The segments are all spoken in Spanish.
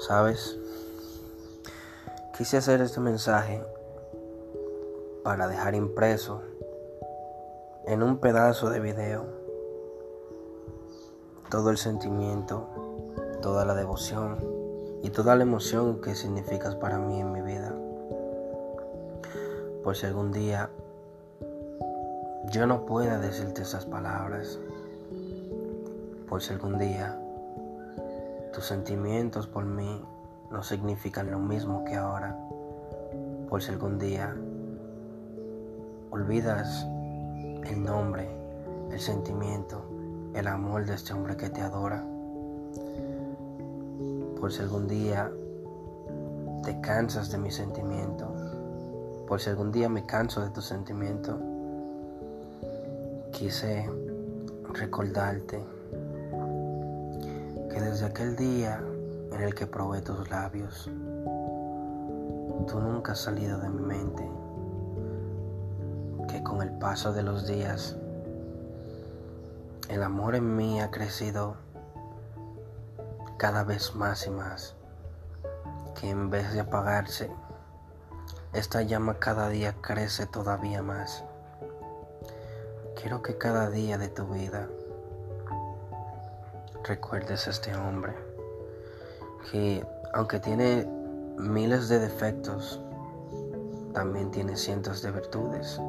¿Sabes? Quise hacer este mensaje para dejar impreso en un pedazo de video todo el sentimiento, toda la devoción y toda la emoción que significas para mí en mi vida. Por si algún día yo no pueda decirte esas palabras, por si algún día tus sentimientos por mí no significan lo mismo que ahora, por si algún día olvidas el nombre, el sentimiento, el amor de este hombre que te adora, por si algún día te cansas de mi sentimiento, por si algún día me canso de tu sentimiento, quise recordarte que desde aquel día en el que probé tus labios, tú nunca has salido de mi mente, que con el paso de los días, el amor en mí ha crecido cada vez más y más, que en vez de apagarse, esta llama cada día crece todavía más. Quiero que cada día de tu vida recuerdes a este hombre que aunque tiene miles de defectos, también tiene cientos de virtudes.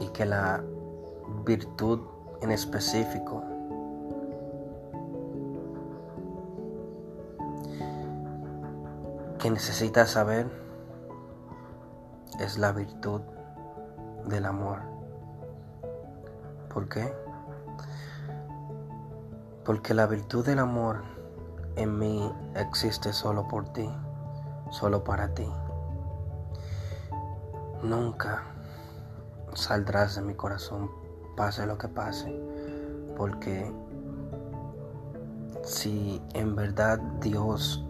Y que la virtud en específico que necesitas saber es la virtud del amor. ¿Por qué? Porque la virtud del amor en mí existe solo por ti, solo para ti. Nunca saldrás de mi corazón, pase lo que pase, porque si en verdad Dios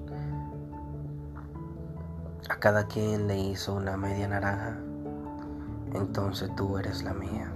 a cada quien le hizo una media naranja, entonces tú eres la mía.